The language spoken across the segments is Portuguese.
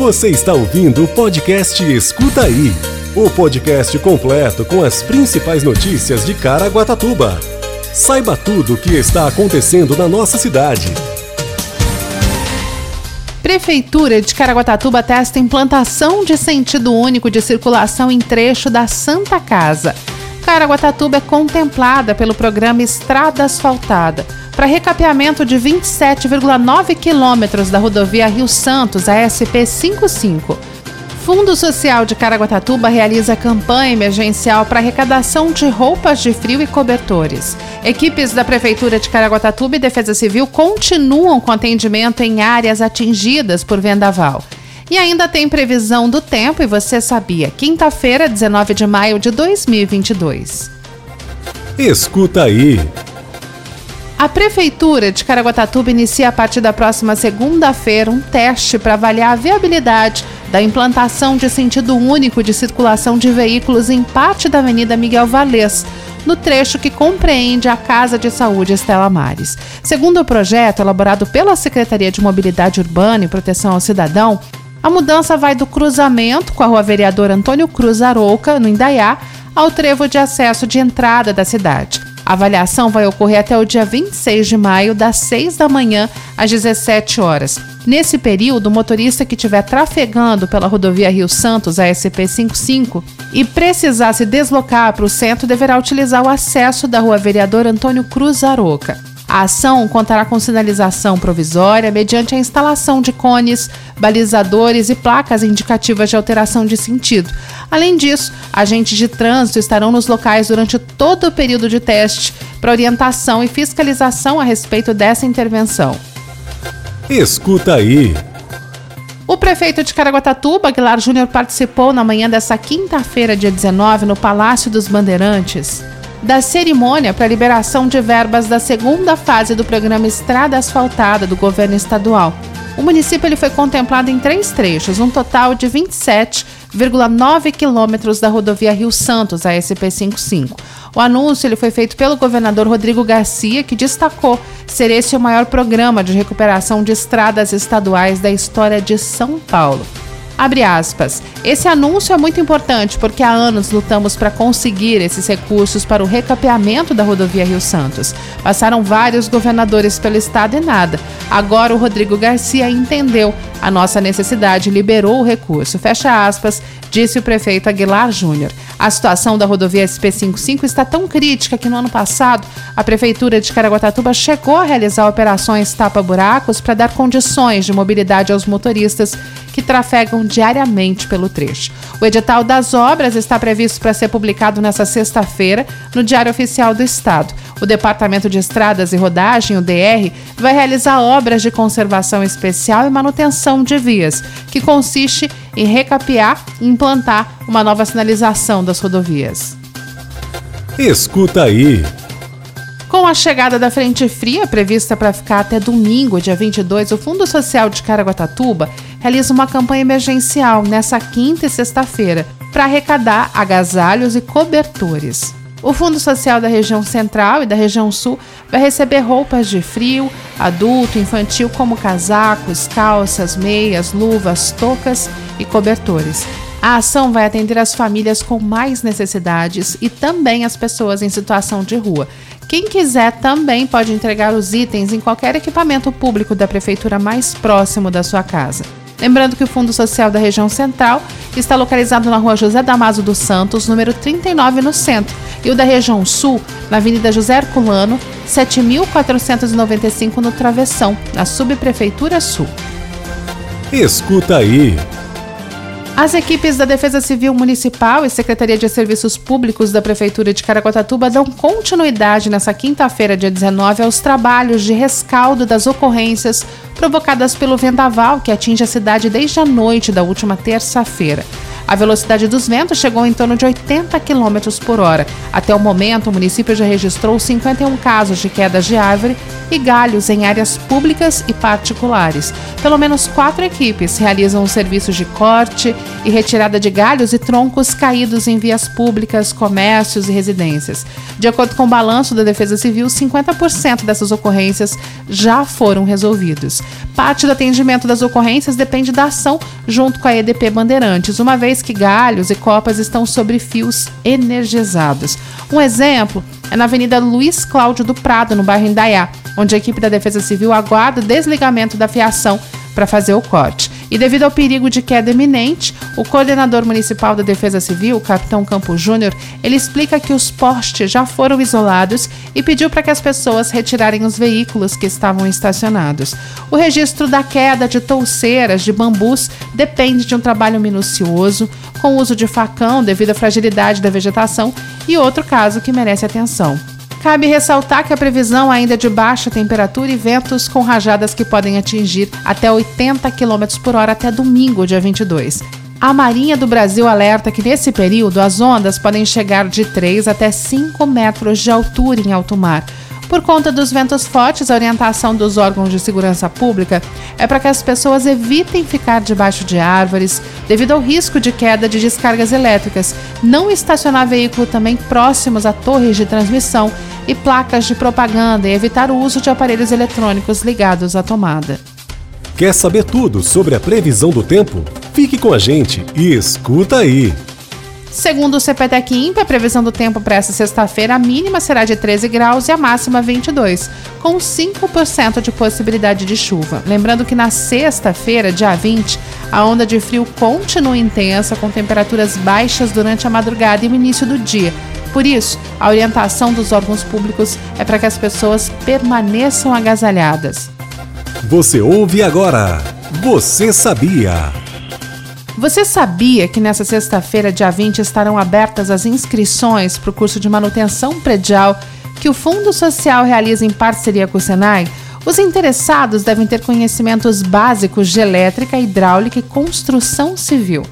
Você está ouvindo o podcast Escuta Aí o podcast completo com as principais notícias de Caraguatatuba. Saiba tudo o que está acontecendo na nossa cidade. Prefeitura de Caraguatatuba testa implantação de sentido único de circulação em trecho da Santa Casa. Caraguatatuba é contemplada pelo programa Estrada Asfaltada para recapeamento de 27,9 quilômetros da rodovia Rio Santos, a SP 55. Fundo Social de Caraguatatuba realiza campanha emergencial para arrecadação de roupas de frio e cobertores. Equipes da Prefeitura de Caraguatatuba e Defesa Civil continuam com atendimento em áreas atingidas por vendaval. E ainda tem previsão do tempo, e você sabia, quinta-feira, 19 de maio de 2022. Escuta aí. A Prefeitura de Caraguatatuba inicia a partir da próxima segunda-feira um teste para avaliar a viabilidade da implantação de sentido único de circulação de veículos em parte da Avenida Miguel Valês, no trecho que compreende a Casa de Saúde Estela Mares. Segundo o projeto elaborado pela Secretaria de Mobilidade Urbana e Proteção ao Cidadão, a mudança vai do cruzamento com a Rua Vereador Antônio Cruz Arouca, no Indaiá, ao trevo de acesso de entrada da cidade. A avaliação vai ocorrer até o dia 26 de maio, das 6 da manhã às 17 horas. Nesse período, o motorista que estiver trafegando pela rodovia Rio Santos, a SP55, e precisar se deslocar para o centro, deverá utilizar o acesso da rua Vereador Antônio Cruz Aroca. A ação contará com sinalização provisória mediante a instalação de cones, balizadores e placas indicativas de alteração de sentido. Além disso, agentes de trânsito estarão nos locais durante todo o período de teste para orientação e fiscalização a respeito dessa intervenção. Escuta aí. O prefeito de Caraguatatuba, Aguilar Júnior, participou na manhã dessa quinta-feira, dia 19, no Palácio dos Bandeirantes da cerimônia para liberação de verbas da segunda fase do programa Estrada Asfaltada do governo estadual. O município ele foi contemplado em três trechos, um total de 27,9 quilômetros da rodovia Rio Santos, a SP55. O anúncio ele foi feito pelo governador Rodrigo Garcia, que destacou ser esse o maior programa de recuperação de estradas estaduais da história de São Paulo. Abre aspas. Esse anúncio é muito importante porque há anos lutamos para conseguir esses recursos para o recapeamento da rodovia Rio Santos. Passaram vários governadores pelo estado e nada. Agora o Rodrigo Garcia entendeu a nossa necessidade, liberou o recurso. Fecha aspas, disse o prefeito Aguilar Júnior. A situação da rodovia SP55 está tão crítica que no ano passado a prefeitura de Caraguatatuba chegou a realizar operações tapa-buracos para dar condições de mobilidade aos motoristas que trafegam diariamente pelo trecho. O edital das obras está previsto para ser publicado nesta sexta-feira no Diário Oficial do Estado. O Departamento de Estradas e Rodagem, o DR, vai realizar obras de conservação especial e manutenção de vias, que consiste em recapear e implantar uma nova sinalização das rodovias. Escuta aí. Com a chegada da frente fria, prevista para ficar até domingo, dia 22, o Fundo Social de Caraguatatuba realiza uma campanha emergencial nessa quinta e sexta-feira para arrecadar agasalhos e cobertores. O Fundo Social da região central e da região sul vai receber roupas de frio, adulto, infantil, como casacos, calças, meias, luvas, toucas e cobertores. A ação vai atender as famílias com mais necessidades e também as pessoas em situação de rua. Quem quiser também pode entregar os itens em qualquer equipamento público da prefeitura mais próximo da sua casa. Lembrando que o Fundo Social da região central está localizado na rua José Damaso dos Santos, número 39, no centro, e o da região sul, na Avenida José Herculano, 7.495, no Travessão, na Subprefeitura Sul. Escuta aí. As equipes da Defesa Civil Municipal e Secretaria de Serviços Públicos da Prefeitura de Caraguatatuba dão continuidade nesta quinta-feira, dia 19, aos trabalhos de rescaldo das ocorrências provocadas pelo vendaval que atinge a cidade desde a noite da última terça-feira. A velocidade dos ventos chegou em torno de 80 km por hora. Até o momento, o município já registrou 51 casos de quedas de árvore e galhos em áreas públicas e particulares. Pelo menos quatro equipes realizam os serviços de corte e retirada de galhos e troncos caídos em vias públicas, comércios e residências. De acordo com o balanço da Defesa Civil, 50% dessas ocorrências já foram resolvidos. Parte do atendimento das ocorrências depende da ação junto com a EDP Bandeirantes, uma vez que galhos e copas estão sobre fios energizados. Um exemplo é na Avenida Luiz Cláudio do Prado, no bairro Indaiá, onde a equipe da Defesa Civil aguarda o desligamento da fiação para fazer o corte. E devido ao perigo de queda iminente, o coordenador municipal da Defesa Civil, capitão Campo Júnior, ele explica que os postes já foram isolados e pediu para que as pessoas retirarem os veículos que estavam estacionados. O registro da queda de touceiras de bambus depende de um trabalho minucioso, com uso de facão devido à fragilidade da vegetação e outro caso que merece atenção. Cabe ressaltar que a previsão ainda é de baixa temperatura e ventos com rajadas que podem atingir até 80 km por hora até domingo, dia 22. A Marinha do Brasil alerta que nesse período as ondas podem chegar de 3 até 5 metros de altura em alto mar. Por conta dos ventos fortes, a orientação dos órgãos de segurança pública é para que as pessoas evitem ficar debaixo de árvores, devido ao risco de queda de descargas elétricas, não estacionar veículo também próximos a torres de transmissão e placas de propaganda e evitar o uso de aparelhos eletrônicos ligados à tomada. Quer saber tudo sobre a previsão do tempo? Fique com a gente e escuta aí! Segundo o CPTEC INPE, a previsão do tempo para essa sexta-feira, a mínima será de 13 graus e a máxima 22, com 5% de possibilidade de chuva. Lembrando que na sexta-feira, dia 20, a onda de frio continua intensa, com temperaturas baixas durante a madrugada e o início do dia. Por isso, a orientação dos órgãos públicos é para que as pessoas permaneçam agasalhadas. Você ouve agora. Você sabia? Você sabia que nessa sexta-feira, dia 20, estarão abertas as inscrições para o curso de manutenção predial que o Fundo Social realiza em parceria com o Senai? Os interessados devem ter conhecimentos básicos de elétrica, hidráulica e construção civil.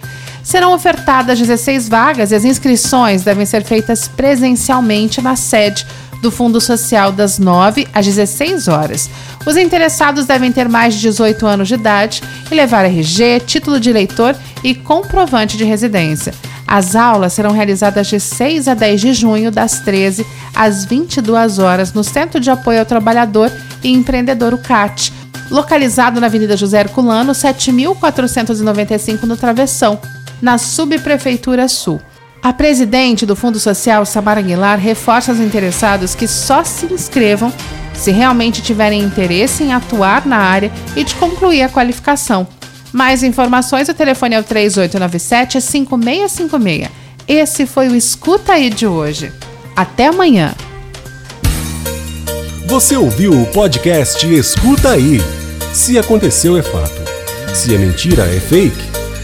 Serão ofertadas 16 vagas e as inscrições devem ser feitas presencialmente na sede do Fundo Social das 9 às 16 horas. Os interessados devem ter mais de 18 anos de idade e levar RG, título de eleitor e comprovante de residência. As aulas serão realizadas de 6 a 10 de junho, das 13 às 22 horas, no Centro de Apoio ao Trabalhador e Empreendedor UCAT, localizado na Avenida José Herculano, 7495 no Travessão, na Subprefeitura Sul. A presidente do Fundo Social, Samara Aguilar, reforça aos interessados que só se inscrevam se realmente tiverem interesse em atuar na área e de concluir a qualificação. Mais informações, o telefone é o 3897-5656. Esse foi o Escuta Aí de hoje. Até amanhã. Você ouviu o podcast Escuta Aí. Se aconteceu, é fato. Se é mentira, é fake.